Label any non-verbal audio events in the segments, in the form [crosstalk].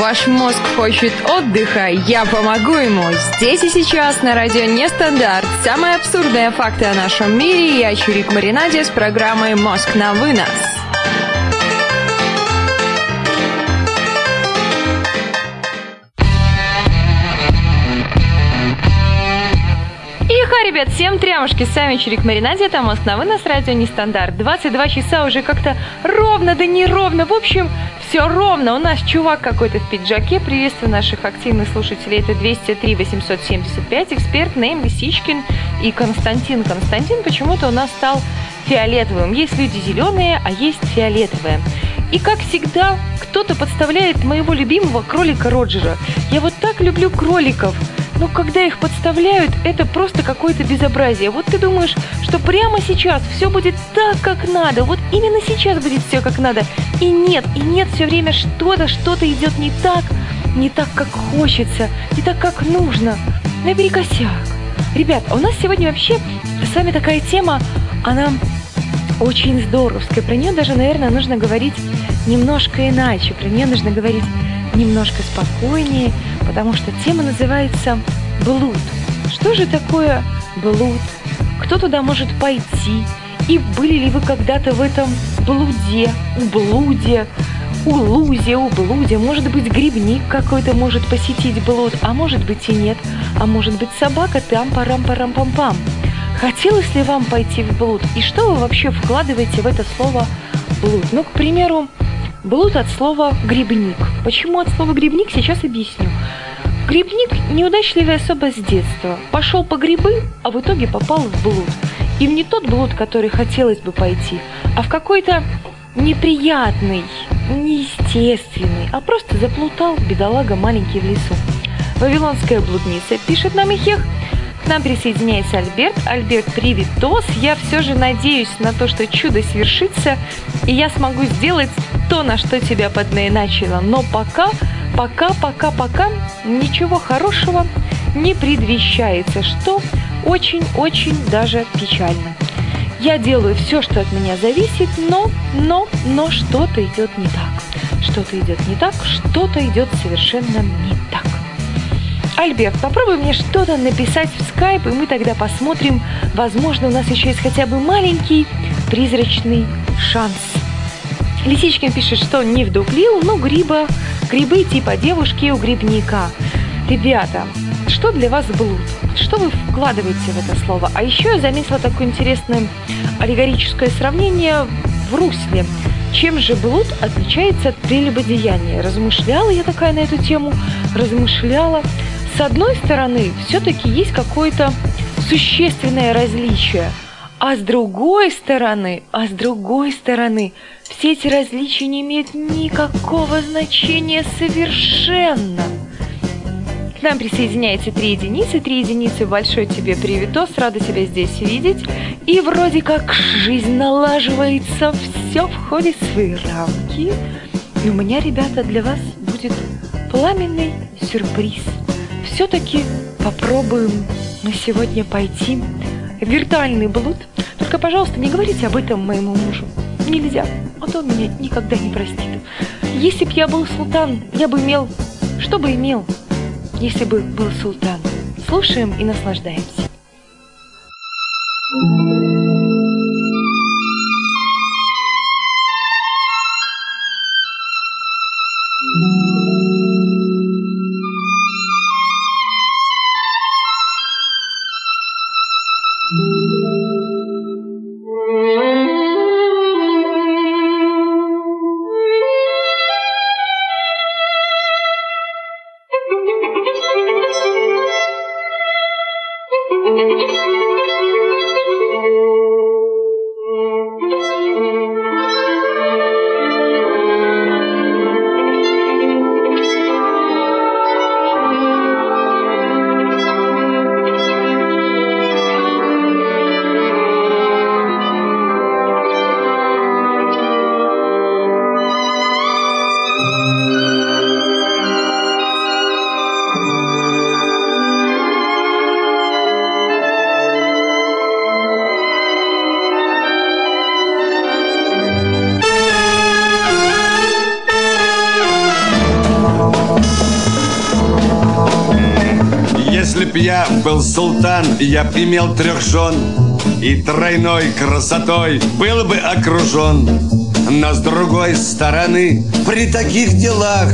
Ваш мозг хочет отдыха, я помогу ему. Здесь и сейчас на радио Нестандарт. Самые абсурдные факты о нашем мире. Я Чурик Маринаде с программой «Мозг на вынос». ребят, всем трямушки, с вами Чурик Маринаде, это Мост на вынос, радио Нестандарт. 22 часа уже как-то ровно, да не ровно, в общем, все ровно. У нас чувак какой-то в пиджаке, приветствую наших активных слушателей, это 203 875, эксперт Нейм Лисичкин и Константин. Константин почему-то у нас стал фиолетовым. Есть люди зеленые, а есть фиолетовые. И как всегда, кто-то подставляет моего любимого кролика Роджера. Я вот так люблю кроликов. Но когда их подставляют, это просто какое-то безобразие. Вот ты думаешь, что прямо сейчас все будет так, как надо. Вот именно сейчас будет все как надо. И нет, и нет, все время что-то, что-то идет не так, не так, как хочется, не так, как нужно. Наперекосяк. Ребят, а у нас сегодня вообще с вами такая тема, она очень здоровская. Про нее даже, наверное, нужно говорить немножко иначе. Про нее нужно говорить немножко спокойнее, потому что тема называется «Блуд». Что же такое блуд? Кто туда может пойти? И были ли вы когда-то в этом блуде, ублуде, улузе, ублуде? Может быть, грибник какой-то может посетить блуд, а может быть и нет. А может быть, собака там парам-парам-пам-пам. Хотелось ли вам пойти в блуд? И что вы вообще вкладываете в это слово блуд? Ну, к примеру, Блуд от слова «грибник». Почему от слова «грибник» сейчас объясню. Грибник – неудачливая особа с детства. Пошел по грибы, а в итоге попал в блуд. И в не тот блуд, который хотелось бы пойти, а в какой-то неприятный, неестественный, а просто заплутал бедолага маленький в лесу. Вавилонская блудница, пишет нам Ихех, нам присоединяется Альберт. Альберт, привет, Тос. Я все же надеюсь на то, что чудо свершится, и я смогу сделать то, на что тебя подначило. Но пока, пока, пока, пока ничего хорошего не предвещается, что очень-очень даже печально. Я делаю все, что от меня зависит, но, но, но что-то идет не так. Что-то идет не так, что-то идет совершенно не так. Альберт, попробуй мне что-то написать в скайп, и мы тогда посмотрим. Возможно, у нас еще есть хотя бы маленький призрачный шанс. Лисичкин пишет, что не вдуплил, но гриба, грибы типа девушки у грибника. Ребята, что для вас блуд? Что вы вкладываете в это слово? А еще я заметила такое интересное аллегорическое сравнение в русле. Чем же блуд отличается от прелюбодеяния? Размышляла я такая на эту тему, размышляла. С одной стороны, все-таки есть какое-то существенное различие, а с другой стороны, а с другой стороны, все эти различия не имеют никакого значения совершенно. К нам присоединяется три единицы, три единицы, большой тебе приветос, рада тебя здесь видеть. И вроде как жизнь налаживается, все входит в свои рамки. И у меня, ребята, для вас будет пламенный сюрприз – все-таки попробуем мы сегодня пойти в виртуальный блуд. Только, пожалуйста, не говорите об этом моему мужу. Нельзя, а то он меня никогда не простит. Если б я был султан, я бы имел... Что бы имел, если бы был султан? Слушаем и наслаждаемся. Был султан, я б имел трех жен И тройной красотой был бы окружен Но с другой стороны, при таких делах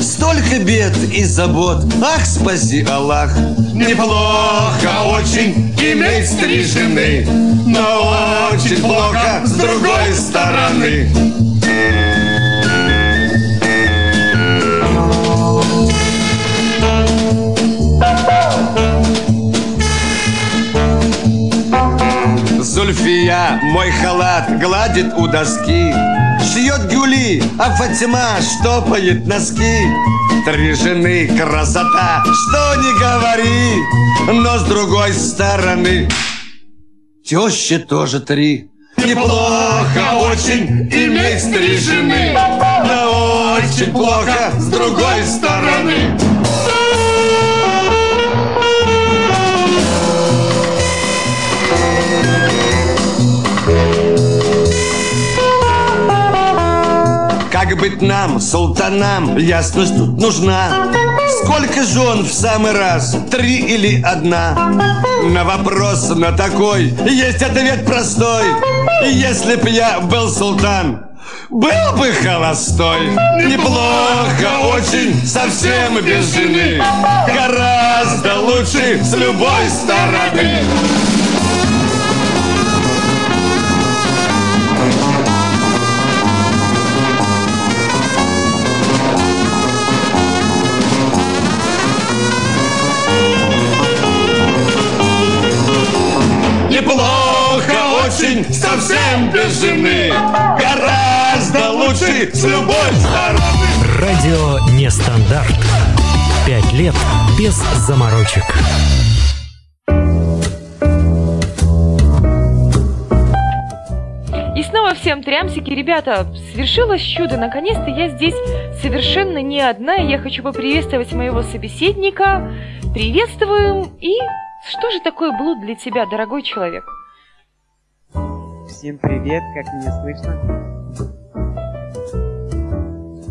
Столько бед и забот, ах, спаси Аллах! Неплохо очень иметь три жены Но очень плохо с другой стороны мой халат гладит у доски Шьет гюли, а Фатима штопает носки. Три жены красота, что не говори Но с другой стороны Тещи тоже три. Неплохо очень иметь три жены Но очень плохо с другой стороны Быть нам, султанам, ясность тут нужна. Сколько жен в самый раз, три или одна? На вопрос на такой есть ответ простой. Если б я был султан, был бы холостой. Неплохо очень, совсем без жены Гораздо лучше с любой стороны очень, совсем без жены Гораздо лучше с любой стороны Радио Нестандарт. Пять лет без заморочек. И снова всем трямсики. Ребята, свершилось чудо. Наконец-то я здесь совершенно не одна. Я хочу поприветствовать моего собеседника. Приветствую. И что же такое блуд для тебя, дорогой человек? Всем привет, как меня слышно?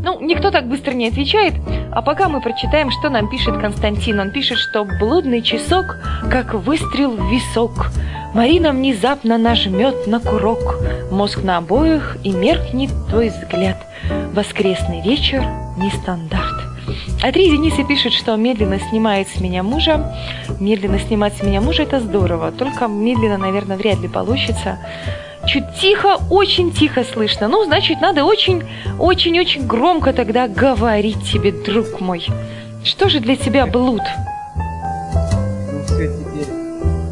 Ну, никто так быстро не отвечает, а пока мы прочитаем, что нам пишет Константин. Он пишет, что блудный часок, как выстрел в висок. Марина внезапно нажмет на курок. Мозг на обоих, и меркнет твой взгляд. Воскресный вечер – нестандарт. А три Дениса пишет, что медленно снимает с меня мужа. Медленно снимать с меня мужа – это здорово. Только медленно, наверное, вряд ли получится. Чуть тихо, очень тихо слышно. Ну, значит, надо очень-очень-очень громко тогда говорить тебе, друг мой. Что же для тебя блуд? Ну, все, теперь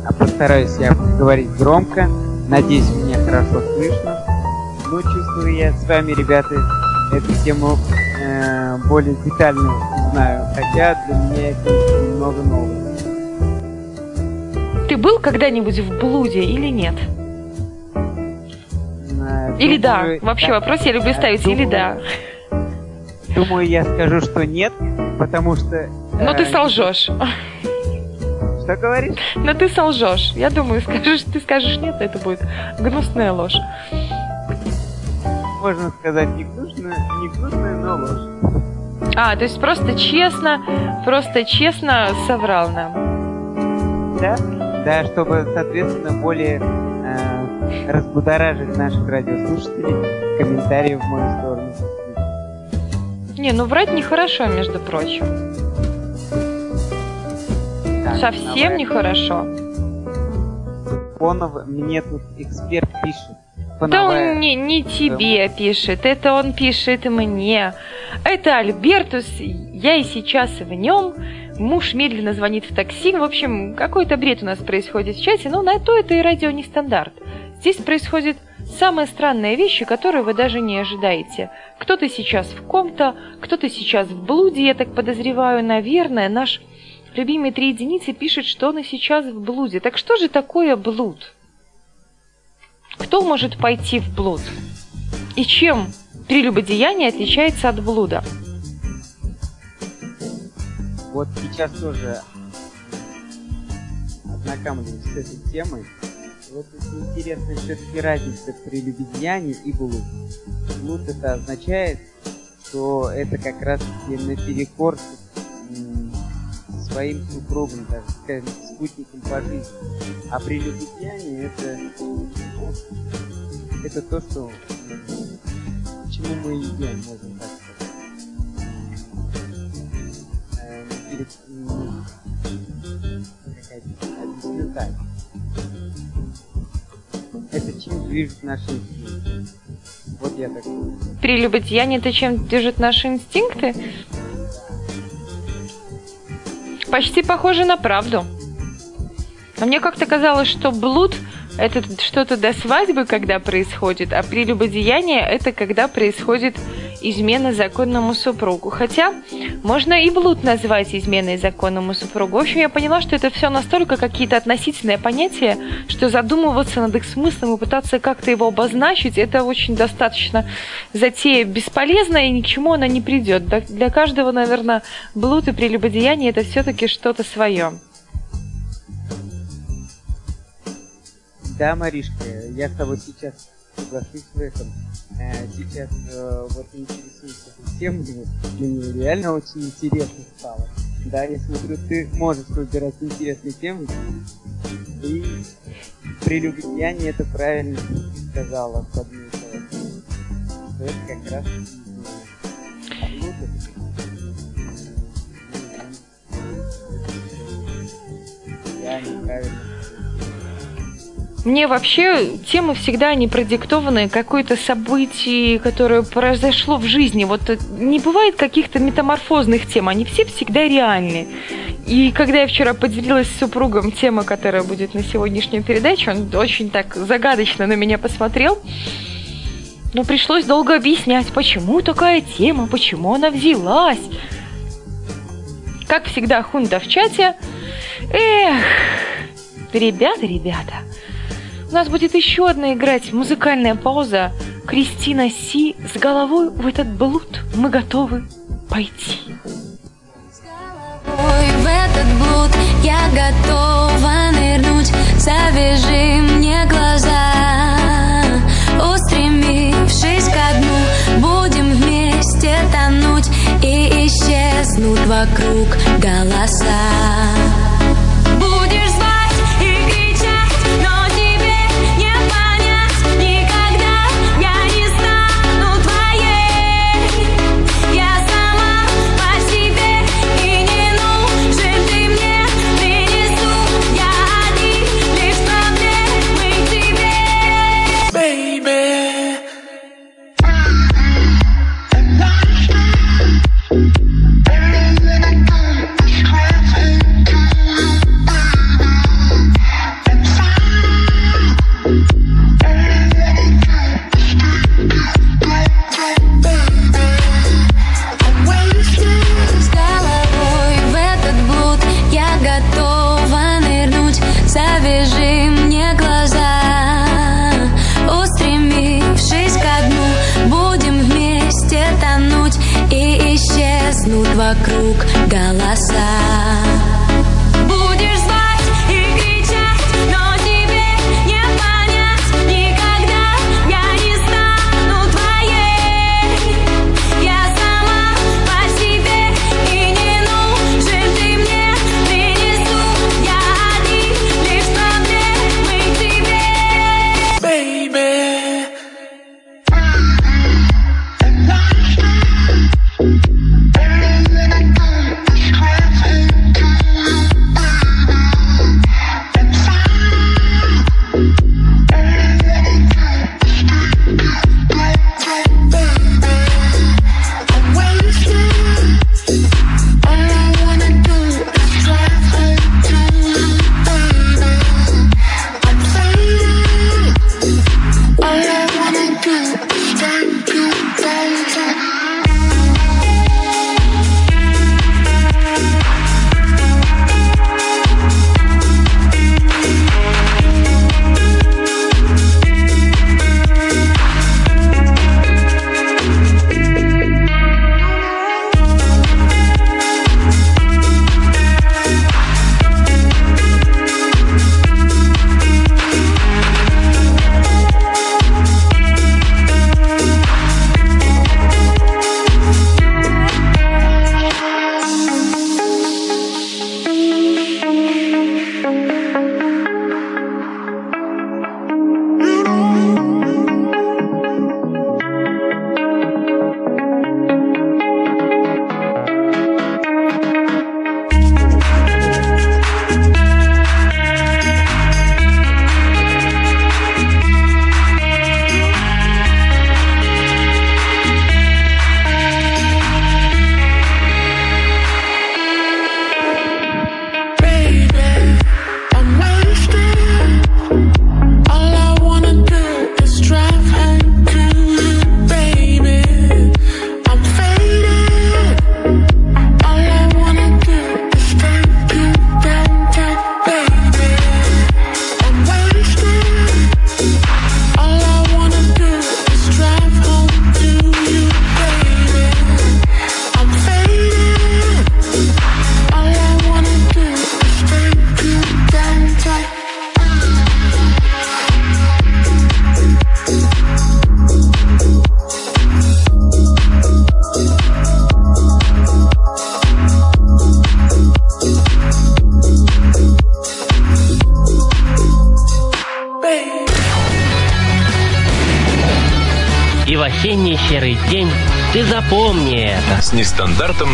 а постараюсь я говорить громко. Надеюсь, меня хорошо слышно. Ну, чувствую я с вами, ребята, эту тему э, более детально знаю, хотя для меня это немного новое. Ты был когда-нибудь в блуде или нет? Или да. Вообще да. вопрос я люблю ставить. Думаю, или да. Думаю, я скажу, что нет, потому что... Но э, ты солжешь. Что говоришь? Но ты солжешь. Я думаю, [laughs] скажешь, ты скажешь нет, это будет гнусная ложь. Можно сказать не гнусная, не гнусная, но ложь. А, то есть просто честно, просто честно соврал нам. Да, да, чтобы, соответственно, более разбудоражить наших радиослушателей комментарии в мою сторону. Не, ну врать нехорошо, между прочим. Так, Совсем нехорошо. Фонов мне тут эксперт пишет. Да он не, не тебе пишет, это он пишет мне. Это Альбертус, я и сейчас в нем. Муж медленно звонит в такси. В общем, какой-то бред у нас происходит в чате, но на то это и радио не стандарт. Здесь происходят самые странные вещи, которые вы даже не ожидаете. Кто-то сейчас в ком-то, кто-то сейчас в блуде, я так подозреваю, наверное, наш любимый три единицы пишет, что он и сейчас в блуде. Так что же такое блуд? Кто может пойти в блуд? И чем прелюбодеяние отличается от блуда? Вот сейчас тоже ознакомливаюсь с этой темой. Вот интересная все-таки разница при любедеянии и блуд. Блуд это означает, что это как раз таки наперекор своим супругом, так сказать, спутником по жизни. А прелюбодеяние это, это то, что чему мы идем, можно так сказать. Эм, или, объясню так. Движет наши инстинкты. Вот я так думаю. Прелюбодеяние это чем держит наши инстинкты? Почти похоже на правду. А мне как-то казалось, что блуд это что-то до свадьбы, когда происходит, а прелюбодеяние это когда происходит измена законному супругу. Хотя можно и блуд назвать изменой законному супругу. В общем, я поняла, что это все настолько какие-то относительные понятия, что задумываться над их смыслом и пытаться как-то его обозначить, это очень достаточно затея бесполезная и ни к чему она не придет. Для каждого, наверное, блуд и прелюбодеяние это все-таки что-то свое. Да, Маришка, я с тобой сейчас соглашусь в этом. Э, сейчас э, вот интересуюсь этой темой, мне реально очень интересно стало. Да, я смотрю, ты можешь выбирать интересные темы. И прелюбодеяние это правильно сказала, подметила. Что это как раз я неправильно мне вообще темы всегда не продиктованы какое-то событие, которое произошло в жизни. Вот э, не бывает каких-то метаморфозных тем, они все всегда реальны. И когда я вчера поделилась с супругом темой, которая будет на сегодняшнюю передачу, он очень так загадочно на меня посмотрел. Но пришлось долго объяснять, почему такая тема, почему она взялась. Как всегда, хунта в чате. Эх, ребята, ребята, у нас будет еще одна играть музыкальная пауза. Кристина Си с головой в этот блуд. Мы готовы пойти. Ой, в этот блуд. Я готова нырнуть. Завяжи мне глаза. Устремившись ко дну Будем вместе тонуть И исчезнут вокруг голоса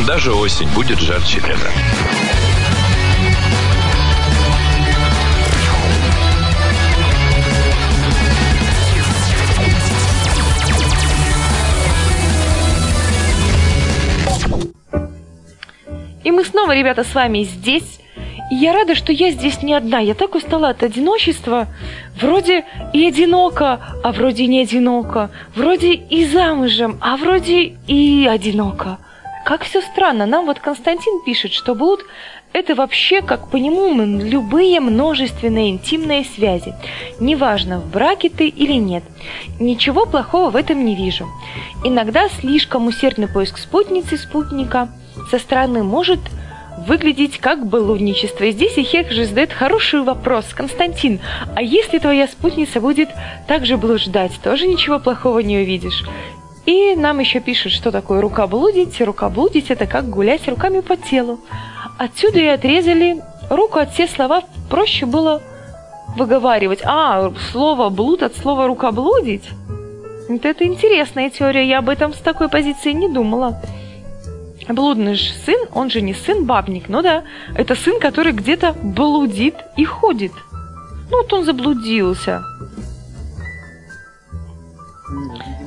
даже осень будет жарче лета. И мы снова, ребята, с вами здесь. И я рада, что я здесь не одна. Я так устала от одиночества. Вроде и одиноко, а вроде не одиноко. Вроде и замужем, а вроде и одиноко. Как все странно. Нам вот Константин пишет, что блуд – это вообще, как по нему, любые множественные интимные связи. Неважно, в браке ты или нет. Ничего плохого в этом не вижу. Иногда слишком усердный поиск спутницы, спутника со стороны может выглядеть как блудничество. И здесь Ихек же задает хороший вопрос. Константин, а если твоя спутница будет также блуждать, тоже ничего плохого не увидишь? И нам еще пишут, что такое рука блудить. Рука блудить – это как гулять руками по телу. Отсюда и отрезали руку от все слова, проще было выговаривать. А, слово блуд от слова рукоблудить? Вот это интересная теория, я об этом с такой позиции не думала блудный же сын, он же не сын бабник, ну да, это сын, который где-то блудит и ходит. Ну вот он заблудился.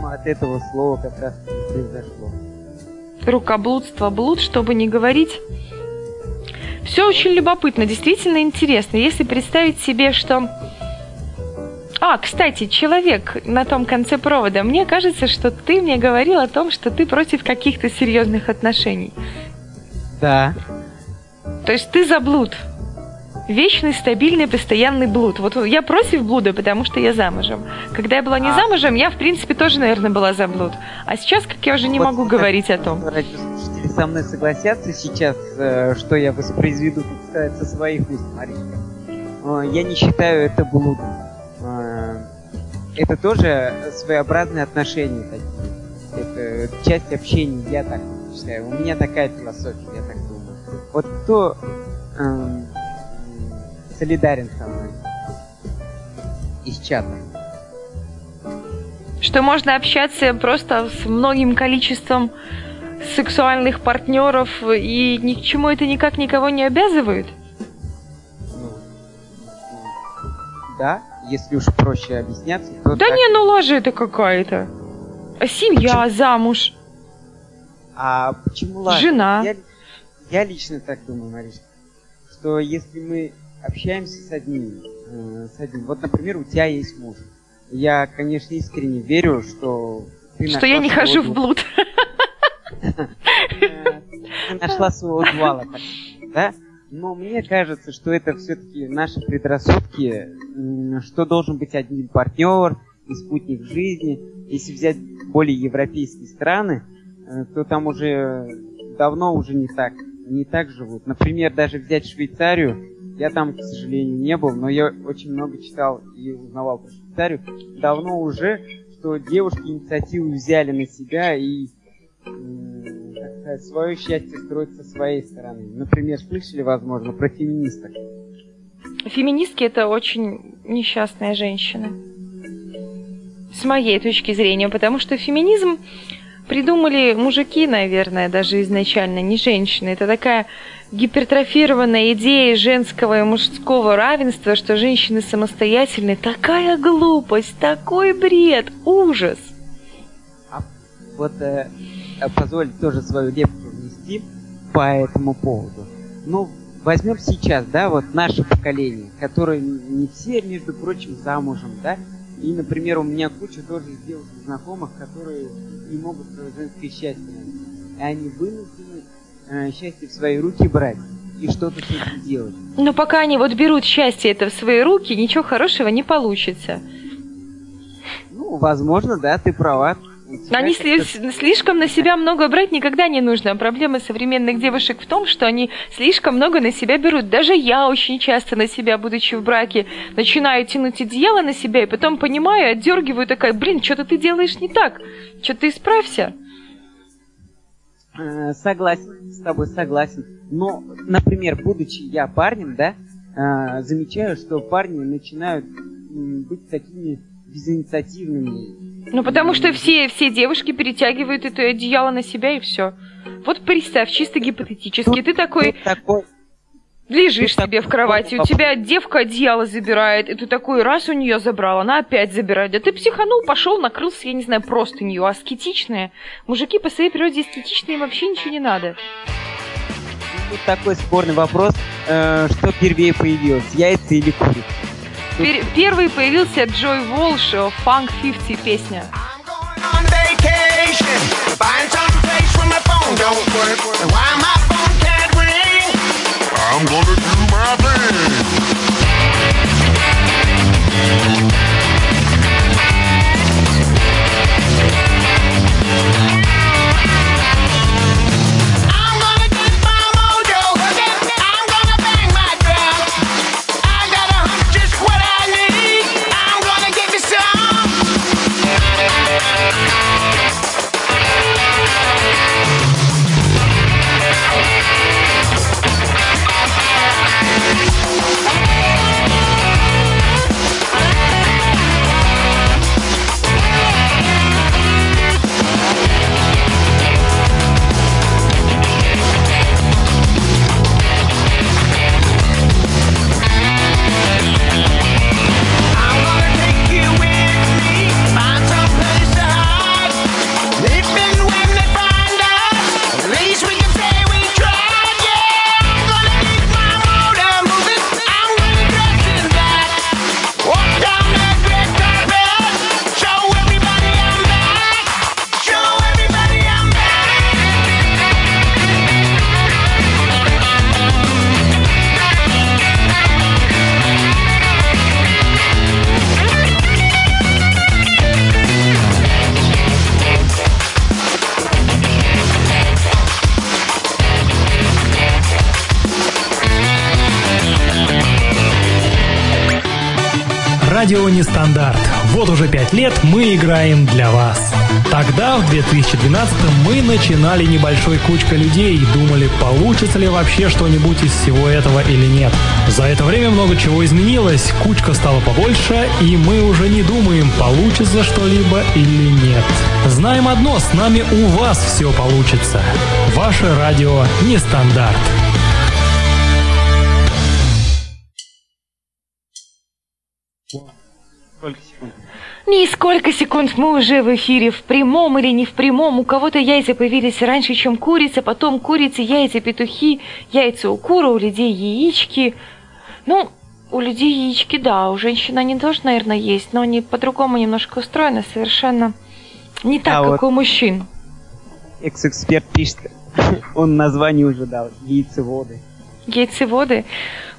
Видимо, от этого слова как раз произошло. Рукоблудство, блуд, чтобы не говорить. Все очень любопытно, действительно интересно. Если представить себе, что а, кстати, человек на том конце провода, мне кажется, что ты мне говорил о том, что ты против каких-то серьезных отношений. Да. То есть ты за блуд. Вечный, стабильный, постоянный блуд. Вот я против блуда, потому что я замужем. Когда я была не а. замужем, я, в принципе, тоже, наверное, была за блуд. А сейчас, как я уже не вот могу говорить о том. Радиослушатели со мной согласятся сейчас, э, что я воспроизведу, так сказать, со своих уст, Маринка. Я не считаю это блудом это тоже своеобразные отношения такие. Это часть общения, я так считаю. У меня такая философия, я так думаю. Вот кто эм, солидарен со мной из чата? Что можно общаться просто с многим количеством сексуальных партнеров, и ни к чему это никак никого не обязывает? Ну, да, если уж проще объясняться, то... Да так... не, ну ложь это какая-то. А семья, почему? замуж. А почему ложь? Жена. Я, я лично так думаю, Маришка, что если мы общаемся с одним, э, с одним, вот, например, у тебя есть муж. Я, конечно, искренне верю, что ты Что я не хожу в блуд. Ты нашла своего дуала, да? Но мне кажется, что это все-таки наши предрассудки, что должен быть один партнер и спутник жизни. Если взять более европейские страны, э, то там уже давно уже не так, не так живут. Например, даже взять Швейцарию, я там, к сожалению, не был, но я очень много читал и узнавал про Швейцарию. Давно уже, что девушки инициативу взяли на себя и свое счастье строить со своей стороны. Например, слышали, возможно, про феминисток? Феминистки это очень несчастные женщины. С моей точки зрения, потому что феминизм придумали мужики, наверное, даже изначально, не женщины. Это такая гипертрофированная идея женского и мужского равенства, что женщины самостоятельны. Такая глупость, такой бред, ужас. А вот э, Э, позволить тоже свою лепту внести по этому поводу. Ну, возьмем сейчас, да, вот наше поколение, которое не все, между прочим, замужем, да, и, например, у меня куча тоже девушек знакомых, которые не могут свое женское счастье. И они вынуждены счастье в свои руки брать и что-то с этим делать. Но пока они вот берут счастье это в свои руки, ничего хорошего не получится. Ну, возможно, да, ты права. Они сли- слишком на себя много брать никогда не нужно. Проблема современных девушек в том, что они слишком много на себя берут. Даже я очень часто на себя, будучи в браке, начинаю тянуть одеяло на себя, и потом понимаю, отдергиваю, такая, блин, что-то ты делаешь не так. Что ты исправься. Э, согласен, с тобой согласен. Но, например, будучи я парнем, да, э, замечаю, что парни начинают быть такими безинициативными. Ну, потому что все, все девушки перетягивают это одеяло на себя и все. Вот представь, чисто гипотетически, ты такой Тут такой лежишь тут себе в кровати, у вопрос. тебя девка одеяло забирает, и ты такой раз у нее забрал, она опять забирает. Да ты психанул, пошел, накрылся, я не знаю, просто нее аскетичная. Мужики по своей природе аскетичные, им вообще ничего не надо. Тут такой спорный вопрос, э, что первее появилось, яйца или курица? Пер- первый появился Джой Волш, э, Funk 50 песня. on vacation. I'm gonna do my thing. Играем для вас. Тогда, в 2012 мы начинали небольшой кучкой людей и думали, получится ли вообще что-нибудь из всего этого или нет. За это время много чего изменилось, кучка стала побольше, и мы уже не думаем, получится что-либо или нет. Знаем одно, с нами у вас все получится. Ваше радио Нестандарт. Сколько секунд? Нисколько секунд мы уже в эфире, в прямом или не в прямом. У кого-то яйца появились раньше, чем курица, потом курицы, яйца, петухи, яйца у куры, у людей яички. Ну, у людей яички, да, у женщин они тоже, наверное, есть, но они по-другому немножко устроены, совершенно не так, А как вот- у мужчин. Экс-эксперт пишет, [laughs] он название уже дал, яйцеводы. Яйцеводы.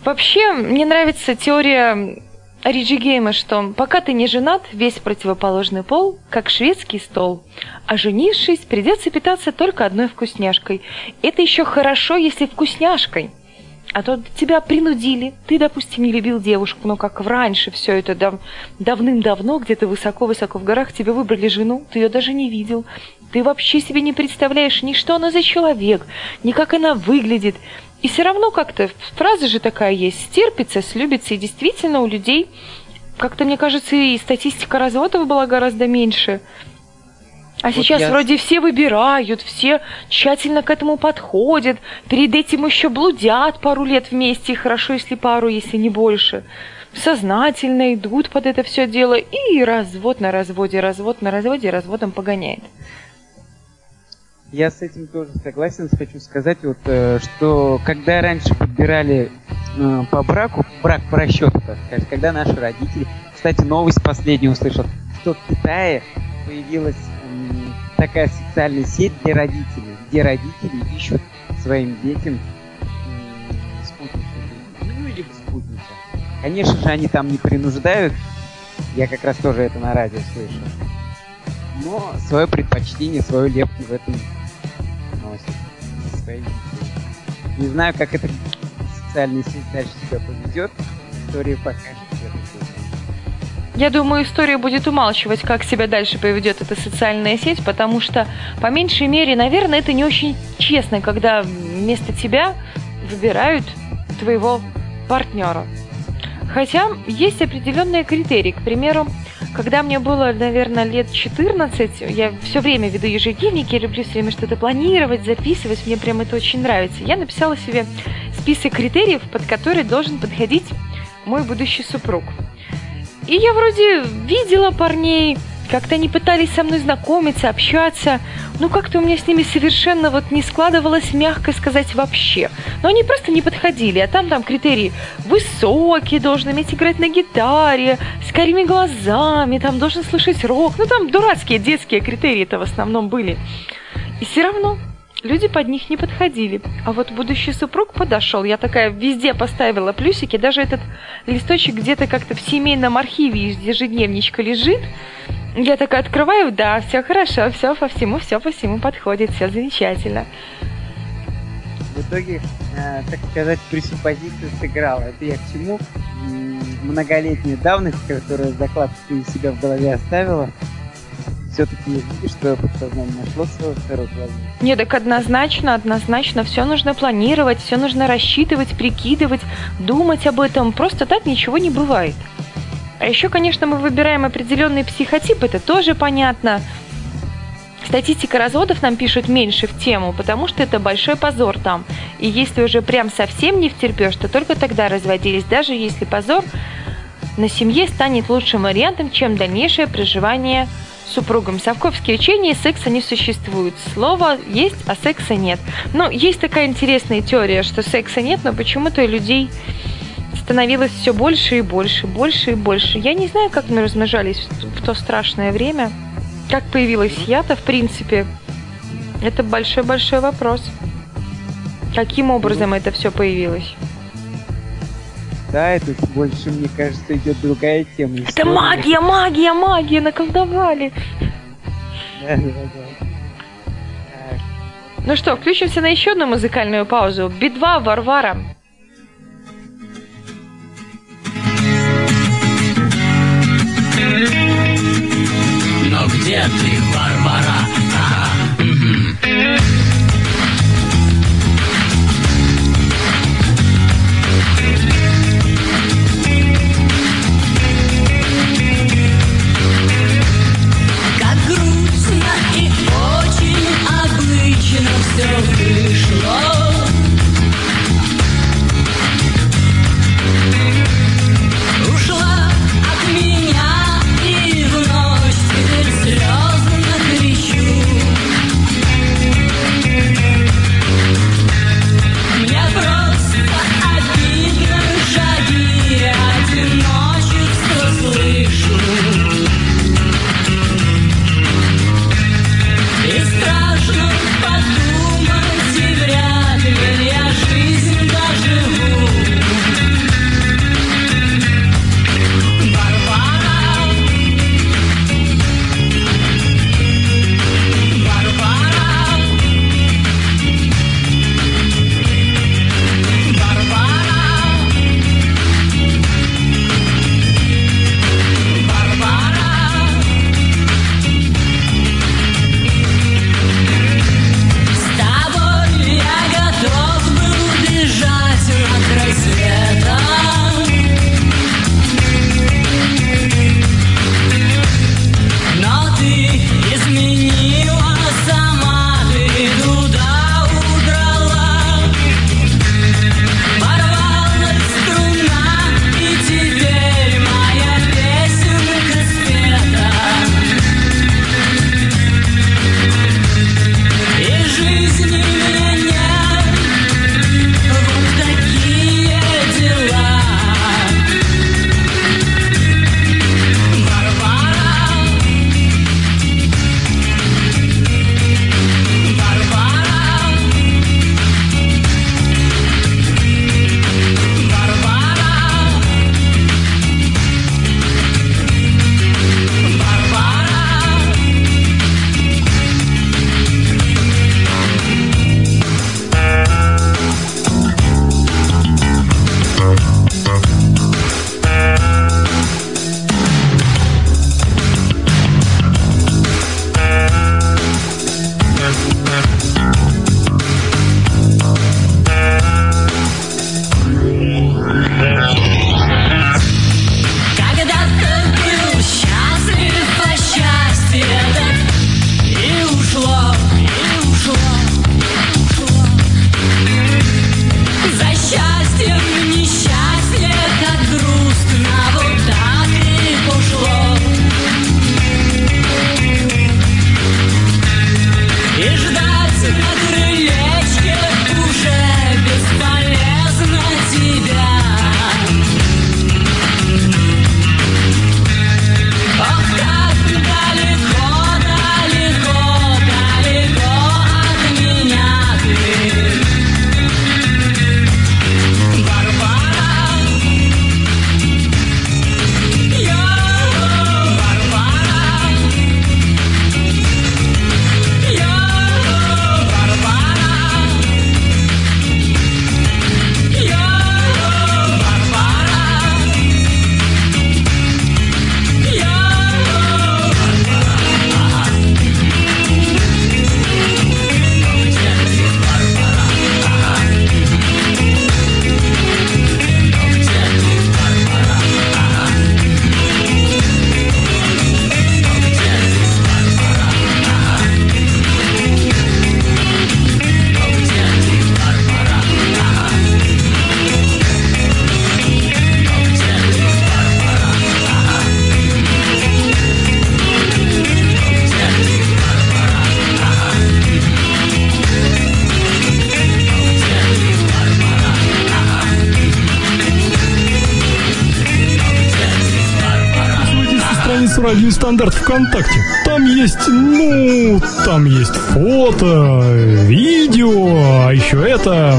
Вообще, мне нравится теория Риджи Гейма, что пока ты не женат, весь противоположный пол, как шведский стол. А женившись, придется питаться только одной вкусняшкой. Это еще хорошо, если вкусняшкой. А то тебя принудили. Ты, допустим, не любил девушку, но как раньше все это дав- давным-давно, где-то высоко-высоко в горах, тебе выбрали жену, ты ее даже не видел. Ты вообще себе не представляешь ни что она за человек, ни как она выглядит. И все равно как-то фраза же такая есть, стерпится, слюбится, и действительно у людей как-то, мне кажется, и статистика разводов была гораздо меньше. А Вот сейчас я- вроде все выбирают, все тщательно к этому подходят, перед этим еще блудят пару лет вместе, и хорошо, если пару, если не больше. Сознательно идут под это все дело, и развод на разводе, развод на разводе, разводом погоняет. Я с этим тоже согласен, хочу сказать, вот, э, что когда раньше подбирали э, по браку, брак по расчету, так сказать, когда наши родители, кстати, новость последнюю услышал, что в Китае появилась такая социальная сеть для родителей, где родители ищут своим детям м, спутницу, ну или спутницу. Конечно же, они там не принуждают, я как раз тоже это на радио слышал, но свое предпочтение, свою лепту в этом детей. Не знаю, как эта социальная сеть дальше себя поведет. История покажет. Я думаю, история будет умалчивать, как себя дальше поведет эта социальная сеть, потому что, по меньшей мере, наверное, это не очень честно, когда вместо тебя выбирают твоего партнера. Хотя есть определенные критерии. К примеру, Когда мне было, наверное, лет 14, я все время веду ежедневники, я люблю все время что-то планировать, записывать, мне прям это очень нравится. Я написала себе список критериев, под которые должен подходить мой будущий супруг. И я вроде видела парней, как-то они пытались со мной знакомиться, общаться. Ну, как-то у меня с ними совершенно вот не складывалось, мягко сказать, вообще. Но они просто не подходили. А там там критерии высокий, должен уметь играть на гитаре, с карими глазами, там должен слышать рок. Ну, там дурацкие детские критерии-то в основном были. И все равно люди под них не подходили. А вот будущий супруг подошел. Я такая везде поставила плюсики. Даже этот листочек где-то как-то в семейном архиве из ежедневничка лежит. Я такая открываю, да, все хорошо, все по всему, все по всему подходит, все замечательно. В итоге, э, так сказать, пресуппозиция сыграла. Это я к чему? Многолетняя давность, которую заклад ты у себя в голове оставила, все-таки видишь, что подсознание нашло свою вторую половину. Не, так однозначно, однозначно, все нужно планировать, все нужно рассчитывать, прикидывать, думать об этом. Просто так ничего не бывает. А еще, конечно, мы выбираем определенный психотип, это тоже понятно. Статистика разводов нам пишут меньше в тему, потому что это большой позор там. И если уже прям совсем не втерпешь, то только тогда разводились, даже если позор на семье станет лучшим вариантом, чем дальнейшее проживание супругом. Совковские учения секса не существует. Слово есть, а секса нет. Но есть такая интересная теория, что секса нет, но почему-то людей становилось все больше и больше, больше и больше. Я не знаю, как мы размножались в то страшное время. Как появилась я-то, в принципе, это большой-большой вопрос. Каким образом это все появилось? Да, это больше, мне кажется, идет другая тема. Это История. магия, магия, магия, наколдовали. Да, да, да. Ну что, включимся на еще одну музыкальную паузу. Би-2 Варвара. Но где ты, Варвара? Ага, Радио Стандарт ВКонтакте. Там есть, ну, там есть фото, видео, а еще это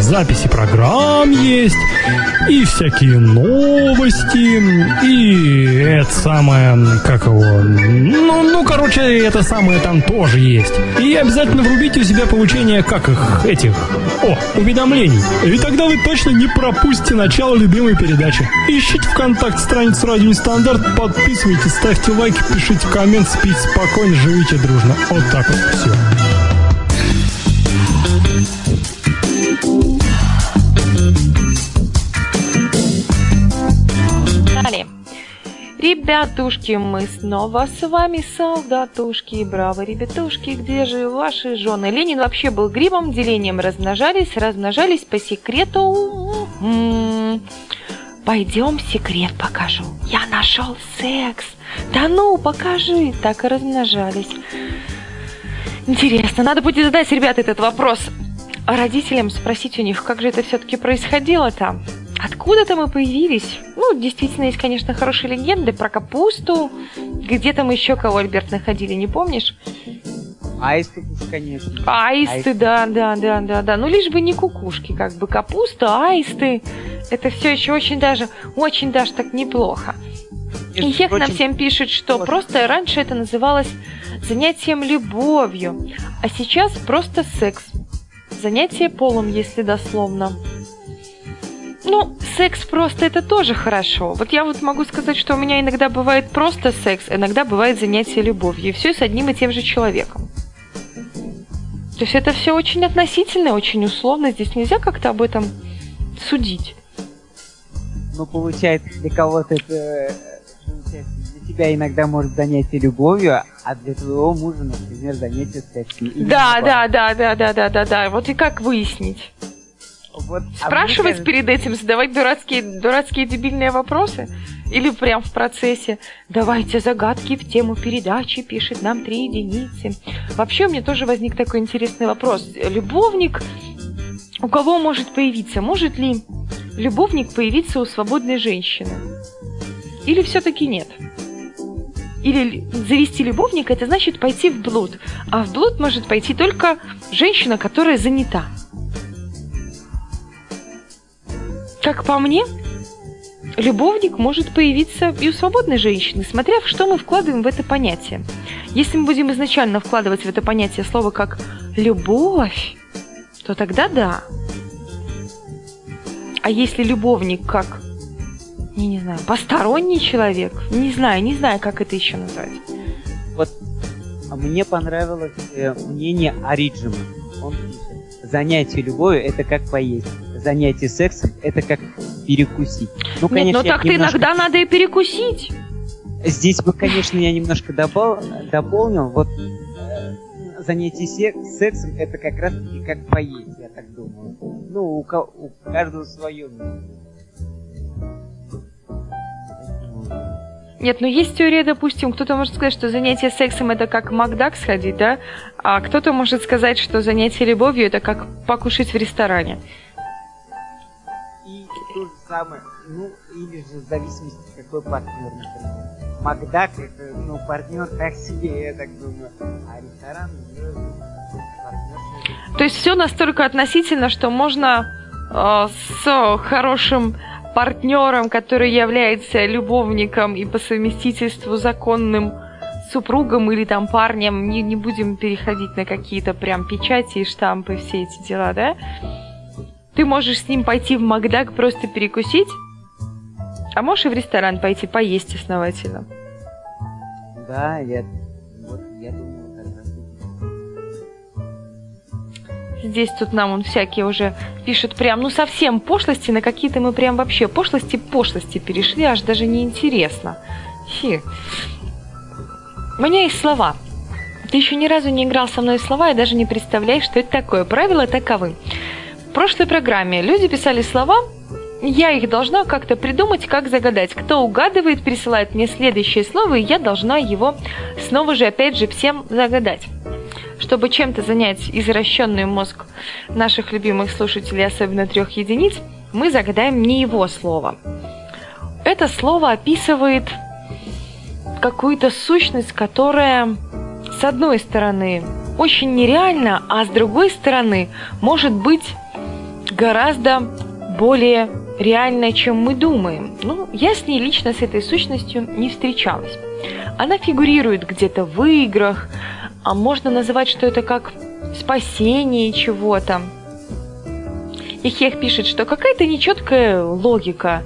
записи программ есть, и всякие новости, и это самое, как его, ну, ну, короче, это самое там тоже есть. И обязательно врубите у себя получение, как их, этих, о, уведомлений. И тогда вы точно не пропустите начало любимой передачи. Ищите ВКонтакте страницу Радио Нестандарт, подписывайтесь, ставьте лайки, пишите коммент, спите спокойно, живите дружно. Вот так вот все. Далее. Ребятушки, мы снова с вами, солдатушки, браво, ребятушки, где же ваши жены? Ленин вообще был грибом, делением размножались, размножались по секрету. М. Пойдем секрет покажу. Я нашел секс. Да ну, покажи. Так и размножались. Интересно, надо будет задать, ребята, этот вопрос родителям, спросить у них, как же это все-таки происходило там. Откуда-то мы появились. Ну, действительно, есть, конечно, хорошие легенды про капусту. Где там еще кого, Альберт, находили, не помнишь? Аисты уж, конечно. Аисты, Аисты. да, да, да, да, да. Ну, лишь бы не кукушки, как бы капуста, аисты. Это все еще очень даже, очень даже так неплохо. И Хек нам всем пишет, что вот. просто раньше это называлось занятием любовью, а сейчас просто секс. Занятие полом, если дословно. Ну, секс просто это тоже хорошо. Вот я вот могу сказать, что у меня иногда бывает просто секс, иногда бывает занятие любовью. И все с одним и тем же человеком. То есть это все очень относительно, очень условно. Здесь нельзя как-то об этом судить. Ну, получается, для кого-то это... э, получается, для тебя иногда может занятие любовью, а для твоего мужа, например, занятие сексом. Да, да, да, да, да, да, да, да. Вот и как выяснить? Вот, а Спрашивать кажется, перед этим, задавать дурацкие, дурацкие дебильные вопросы? Или прям в процессе «Давайте загадки в тему передачи», пишет нам три единицы. Вообще у меня тоже возник такой интересный вопрос. Любовник у кого может появиться? Может ли любовник появиться у свободной женщины? Или все-таки нет? Или завести любовника, это значит пойти в блуд. А в блуд может пойти только женщина, которая занята. Как по мне, любовник может появиться и у свободной женщины, смотря в что мы вкладываем в это понятие. Если мы будем изначально вкладывать в это понятие слово как «любовь», то тогда да. А если любовник как, я не знаю, посторонний человек, не знаю, не знаю, как это еще назвать. Вот мне понравилось э, мнение Ориджима. Он пишет, занятие любовью это как поесть, занятие сексом это как перекусить. Ну, Нет, ну я так-то немножко- иногда надо и перекусить. Здесь бы, конечно, я немножко добав- дополнил. Вот э, занятие сек- сексом это как раз таки как поесть, я так думаю. Ну, у, ко- у каждого свое. Нет, ну есть теория, допустим, кто-то может сказать, что занятие сексом это как Макдак сходить, да? А кто-то может сказать, что занятие любовью это как покушать в ресторане. Самое, ну, или же в зависимости, какой партнер, например. Макдак, это, ну, партнер так себе, я так думаю. А ресторан, ну. То есть все настолько относительно, что можно э, с хорошим партнером, который является любовником и по совместительству законным супругом или там парнем, не, не будем переходить на какие-то прям печати и штампы, все эти дела, да? Ты можешь с ним пойти в Макдак просто перекусить, а можешь и в ресторан пойти поесть основательно. Да, я, вот, я думаю, как раз. Здесь тут нам он всякие уже пишут прям, ну совсем пошлости, на какие-то мы прям вообще пошлости пошлости перешли, аж даже неинтересно. Фи. У меня есть слова. Ты еще ни разу не играл со мной в слова и даже не представляешь, что это такое. Правила таковы. Прошлой программе люди писали слова, я их должна как-то придумать, как загадать. Кто угадывает, присылает мне следующее слово, и я должна его снова же, опять же, всем загадать. Чтобы чем-то занять извращенный мозг наших любимых слушателей, особенно трех единиц, мы загадаем не его слово. Это слово описывает какую-то сущность, которая, с одной стороны, очень нереальна, а с другой стороны, может быть гораздо более реальная, чем мы думаем. Ну, я с ней лично, с этой сущностью, не встречалась. Она фигурирует где-то в играх, а можно называть, что это как спасение чего-то. И Хех пишет, что какая-то нечеткая логика.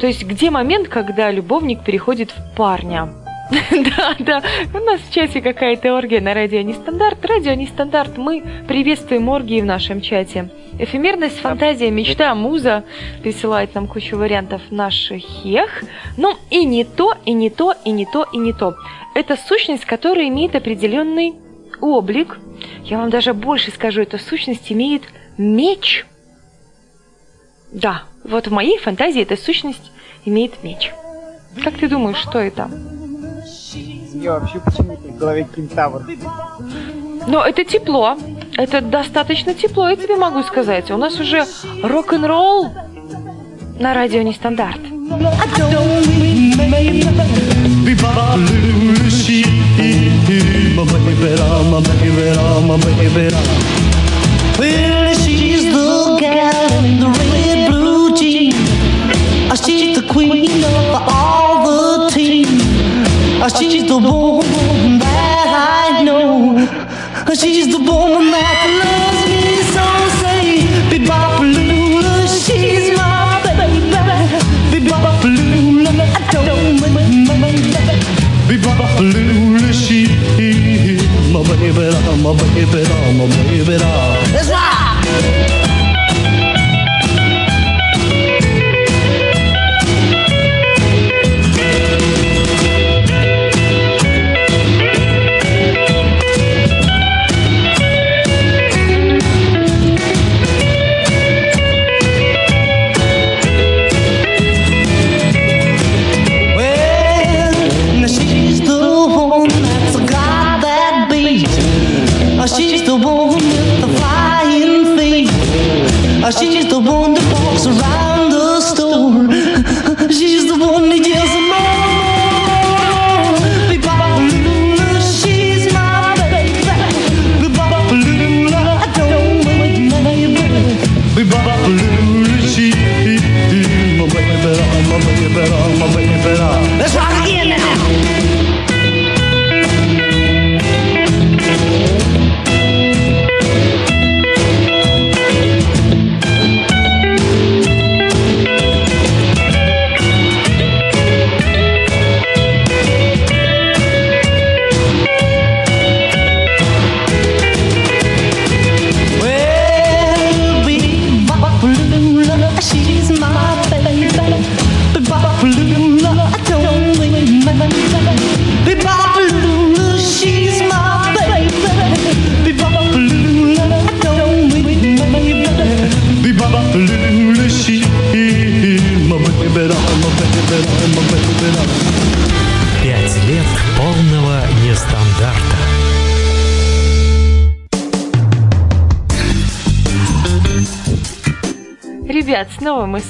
То есть где момент, когда любовник переходит в парня? [laughs] Да, да, у нас в чате какая-то оргия на радио Нестандарт. Радио Нестандарт, мы приветствуем оргии в нашем чате. Эфемерность, фантазия, мечта, муза присылает нам кучу вариантов наш Хех. Ну и не то, и не то, и не то, и не то. Это сущность, которая имеет определенный облик. Я вам даже больше скажу, эта сущность имеет меч. Да, вот в моей фантазии эта сущность имеет меч. Как ты думаешь, что это? Меня вообще почему-то в голове кентавр. Но это тепло. Это достаточно тепло, я тебе могу сказать. У нас уже рок-н-ролл на радио нестандарт. She's the. Uh, queen of all the team. Uh, She's the woman that. Uh, She's the woman that loves me so. Say, Bebopalula, she's my baby. Bebopalula, I don't mind. Bebopalula, she my baby, my baby, my baby. That's right.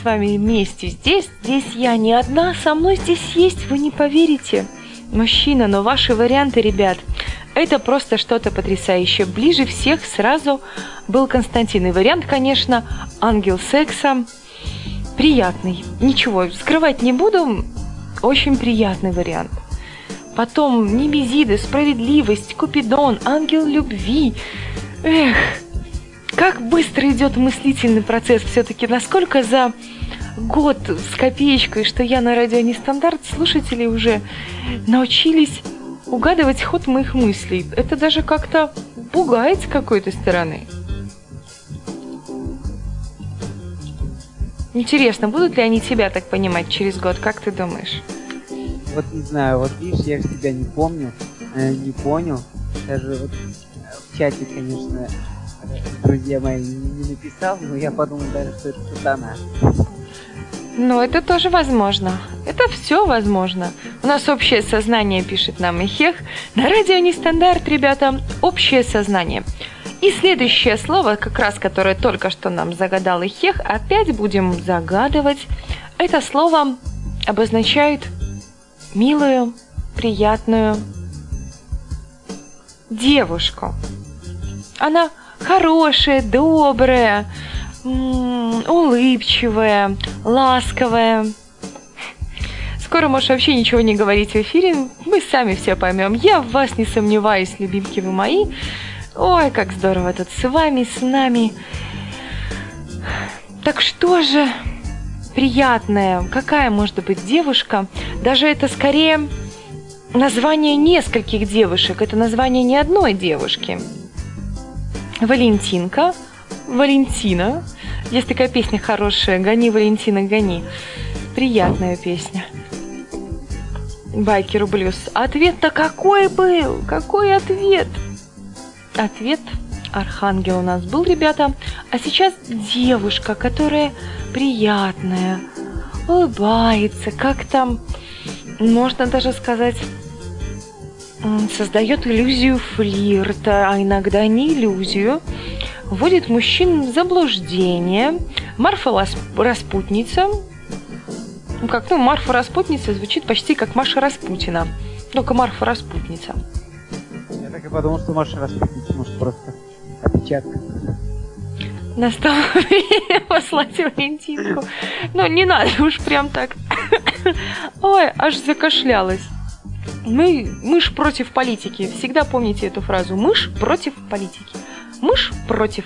Вами вместе здесь. Здесь я не одна, со мной здесь есть, вы не поверите. Мужчина, но ваши варианты, ребят, это просто что-то потрясающее. Ближе всех сразу был Константин. И вариант, конечно, ангел секса. Приятный. Ничего, скрывать не буду. Очень приятный вариант. Потом Немезида, Справедливость, Купидон, Ангел Любви. Эх, как быстро идет мыслительный процесс все-таки. Насколько за год с копеечкой, что я на радио Нестандарт, слушатели уже научились угадывать ход моих мыслей. Это даже как-то пугает с какой-то стороны. Интересно, будут ли они тебя так понимать через год? Как ты думаешь? Вот не знаю, вот видишь, я же тебя не помню, э, не понял. Даже вот э, в чате, конечно, друзья мои, не написал, но я подумал даже, что это сатана. Ну, это тоже возможно. Это все возможно. У нас общее сознание, пишет нам Ихех. На радио нестандарт, ребята, общее сознание. И следующее слово, как раз которое только что нам загадал Ихех, опять будем загадывать. Это слово обозначает милую приятную девушку. Она хорошая, добрая, улыбчивая, ласковая. Скоро можешь вообще ничего не говорить в эфире, мы сами все поймем. Я в вас не сомневаюсь, любимки вы мои. Ой, как здорово тут с вами, с нами. Так что же приятная, какая может быть девушка? Даже это скорее название нескольких девушек, это название не одной девушки. Валентинка, Валентина. Есть такая песня хорошая «Гони, Валентина, гони». Приятная песня. Байкеру Блюз. Ответ-то какой был? Какой ответ? Ответ Архангел у нас был, ребята. А сейчас девушка, которая приятная, улыбается, как там, можно даже сказать, создает иллюзию флирта, а иногда не иллюзию, вводит мужчин в заблуждение. Марфа Распутница, ну как, ну, Марфа Распутница звучит почти как Маша Распутина, только Марфа Распутница. Я так и подумал, что Маша распутница, может, просто опечатка. Настало [laughs] время послать Валентинку. Ну, не надо уж прям так. Ой, аж закашлялась. Мы, мышь против политики. Всегда помните эту фразу. Мышь против политики. Мышь против.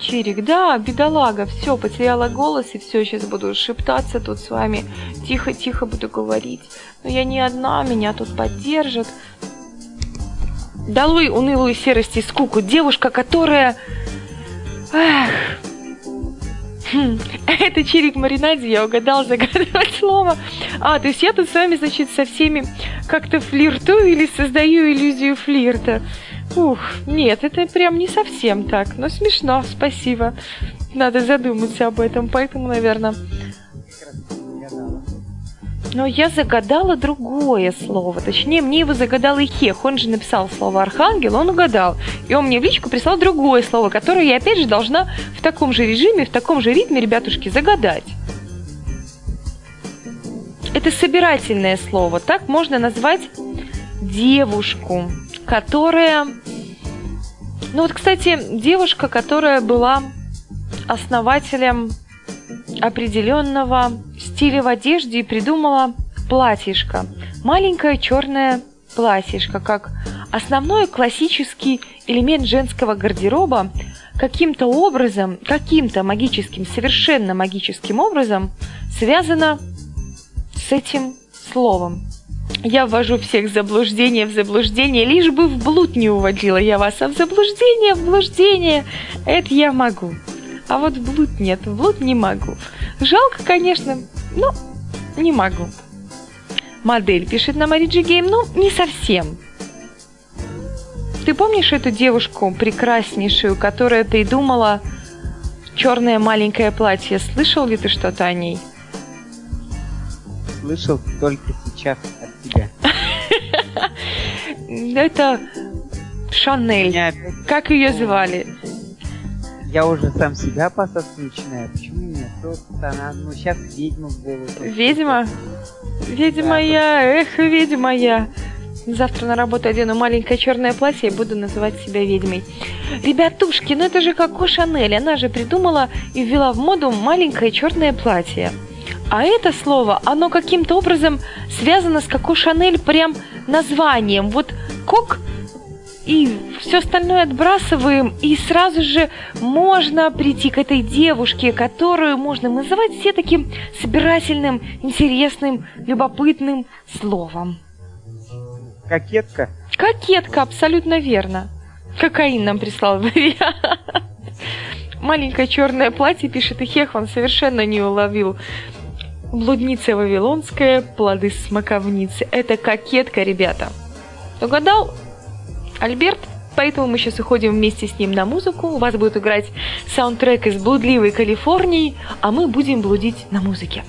Чирик, да, бедолага, все, потеряла голос, и все, сейчас буду шептаться тут с вами, тихо-тихо буду говорить. Но я не одна, меня тут поддержат. Долой унылую серость и скуку. Девушка, которая... Эх. Хм, [laughs] Это чирик маринаде, я угадал [laughs] загадывать слово. А, то есть я тут с вами, значит, со всеми как-то флиртую или создаю иллюзию флирта. Ух, нет, это прям не совсем так, но смешно, спасибо. Надо задуматься об этом, поэтому, наверное... Но я загадала другое слово. Точнее, мне его загадал Ихех. Он же написал слово архангел, он угадал. И он мне в личку прислал другое слово, которое я опять же должна в таком же режиме, в таком же ритме, ребятушки, загадать. Это собирательное слово. Так можно назвать девушку, которая... Ну вот, кстати, девушка, которая была основателем определенного стиля в одежде и придумала платьишко. Маленькое черное платьишко, как основной классический элемент женского гардероба, каким-то образом, каким-то магическим, совершенно магическим образом связано с этим словом. Я ввожу всех в заблуждение, в заблуждение, лишь бы в блуд не уводила я вас, а в заблуждение, в блуждение, это я могу. А вот в блуд нет, в блуд не могу. Жалко, конечно, но не могу. Модель пишет на Мариджи Гейм, ну, не совсем. Ты помнишь эту девушку прекраснейшую, которая придумала черное маленькое платье? Слышал ли ты что-то о ней? Слышал только сейчас тебя. Это Шанель. Как ее звали? Я уже сам себя опасаться начинаю. Почему нет? Просто она, ну, сейчас ведьма в голову. Ведьма? Ведьма я, эх, ведьма я. Завтра на работу одену маленькое черное платье и буду называть себя ведьмой. Ребятушки, ну это же Коко Шанель. Она же придумала и ввела в моду маленькое черное платье. А это слово, оно каким-то образом связано с Коко Шанель прям названием. Вот кок и все остальное отбрасываем, и сразу же можно прийти к этой девушке, которую можно называть все таким собирательным, интересным, любопытным словом. Кокетка. Кокетка, абсолютно верно. Кокаин нам прислал вариант. [laughs] Маленькое черное платье, пишет Ихех, он совершенно не уловил. Блудница вавилонская, плоды смоковницы. Это кокетка, ребята. Угадал? Альберт? Поэтому мы сейчас уходим вместе с ним на музыку. У вас будет играть саундтрек из блудливой Калифорнии, а мы будем блудить na музыке.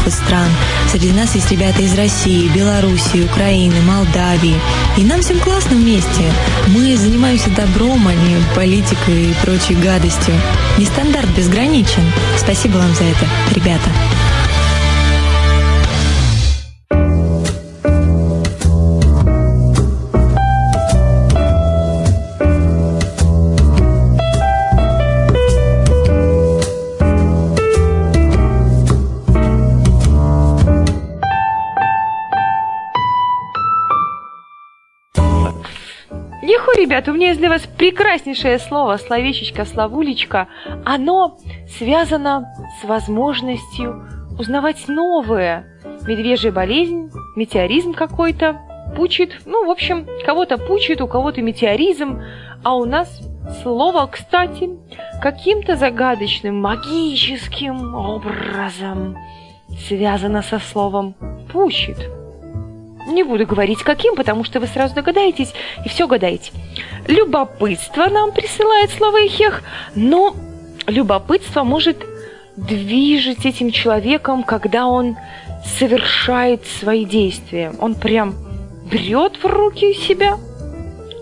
Городов и стран. Среди нас есть ребята из России, Белоруссии, Украины, Молдавии. И нам всем классно вместе. Мы занимаемся добром, а не политикой и прочей гадостью. Нестандарт безграничен. Спасибо вам за это, ребята. Ребята, у меня есть для вас прекраснейшее слово, словечечко, словулечко. Оно связано с возможностью узнавать новое. Медвежья болезнь, метеоризм какой-то, пучит. Ну, в общем, кого-то пучит, у кого-то метеоризм. А у нас слово, кстати, каким-то загадочным, магическим образом связано со словом «пучит». Не буду говорить каким, потому что вы сразу догадаетесь и все гадаете. Любопытство нам присылает слово «эхех», но любопытство может движить этим человеком, когда он совершает свои действия. Он прям берет в руки себя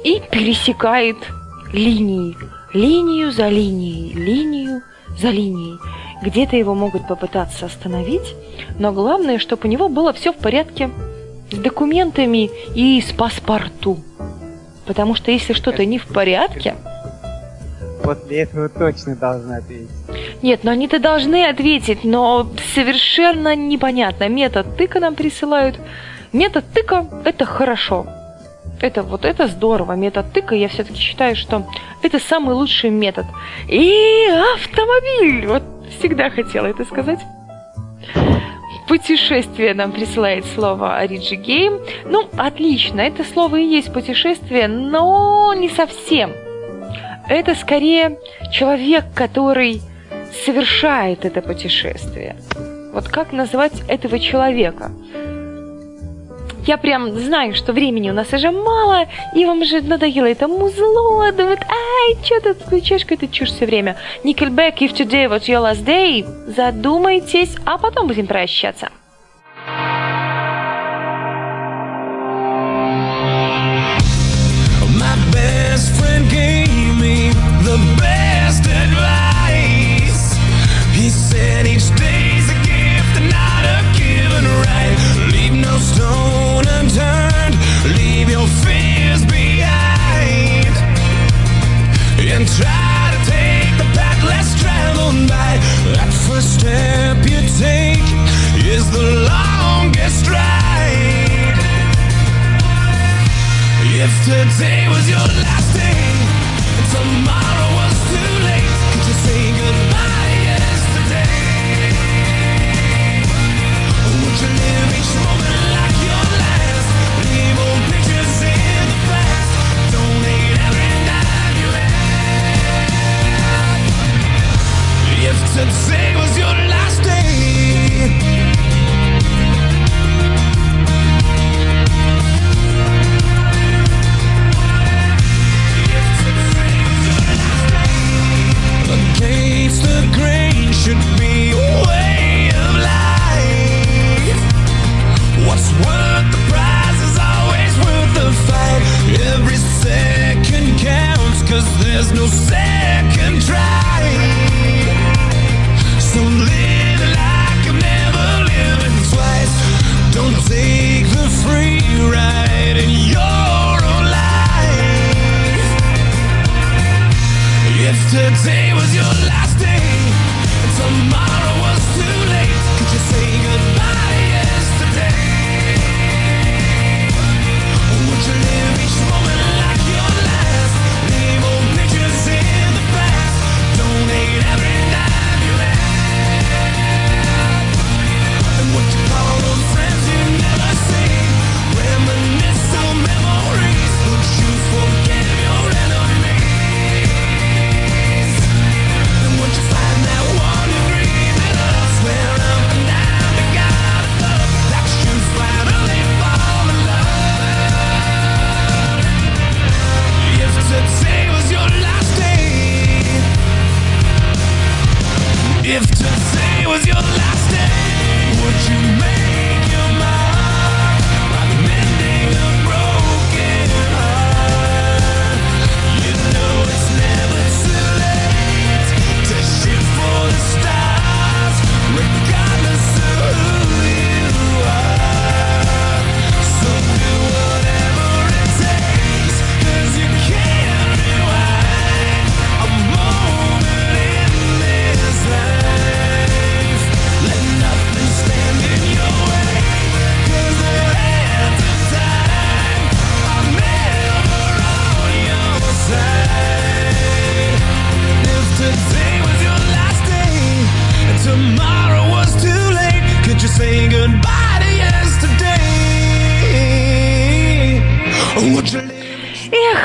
и пересекает линии. Линию за линией, линию за линией. Где-то его могут попытаться остановить, но главное, чтобы у него было все в порядке с документами и с паспорту. Потому что если что-то не в порядке, После этого точно должна ответить. нет, но они-то должны ответить, но совершенно непонятно. Метод тыка нам присылают. Метод тыка – это хорошо. Это вот это здорово. Метод тыка, я все-таки считаю, что это самый лучший метод. И автомобиль! Вот всегда хотела это сказать. Путешествие нам присылает слово Ориджи Гейм. Ну, отлично, это слово и есть путешествие, но не совсем. Это скорее человек, который совершает это путешествие. Вот как назвать этого человека? Я прям знаю, что времени у нас уже мало, и вам же надоело это музло, думают, ай, что ты включаешь какую-то чушь все время. Nickelback, if today was your last day, задумайтесь, а потом будем прощаться. to take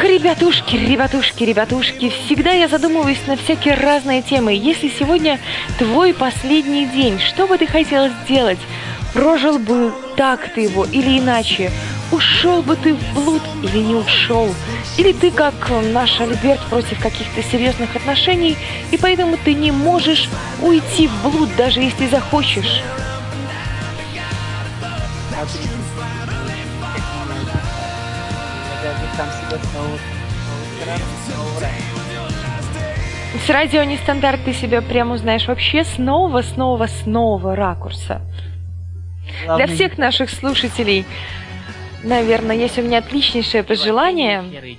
Ребятушки, ребятушки, ребятушки, всегда я задумываюсь на всякие разные темы. Если сегодня твой последний день, что бы ты хотел сделать? Прожил бы так ты его или иначе? Ушел бы ты в блуд или не ушел? Или ты, как наш Альберт, против каких-то серьезных отношений, и поэтому ты не можешь уйти в блуд, даже если захочешь? Снова снова раз. С радио нестандарт ты себя прямо узнаешь вообще снова, снова, снова ракурса. Для Главное, всех наших слушателей, наверное, есть у меня отличнейшее пожелание.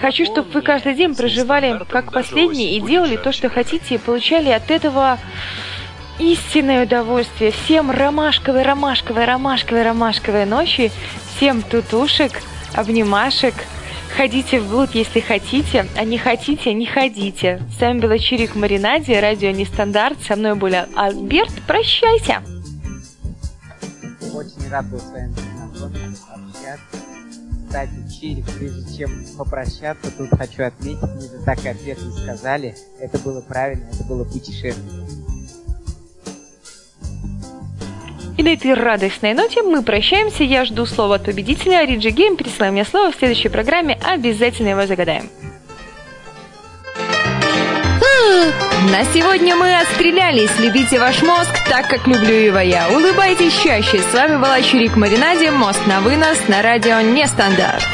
Хочу, чтобы вы каждый день проживали как последний и делали то, что хотите, и получали от этого истинное удовольствие. Всем ромашковой, ромашковой, ромашковой, ромашковой ночи. Всем тутушек, обнимашек. Ходите в блуд, если хотите, а не хотите, не ходите. С вами была Чирик Маринаде, радио Нестандарт. Со мной был Альберт. Прощайте. Очень рад был с вами познакомиться, общаться. Кстати, Чирик, прежде чем попрощаться, тут хочу отметить, за так ответно сказали, это было правильно, это было путешествие. И на этой радостной ноте мы прощаемся. Я жду слова от победителя. Риджи Гейм прислал мне слово в следующей программе. Обязательно его загадаем. На сегодня мы отстрелялись. Любите ваш мозг так, как люблю его я. Улыбайтесь чаще. С вами была Чурик Маринаде. Мост на вынос на радио Нестандарт.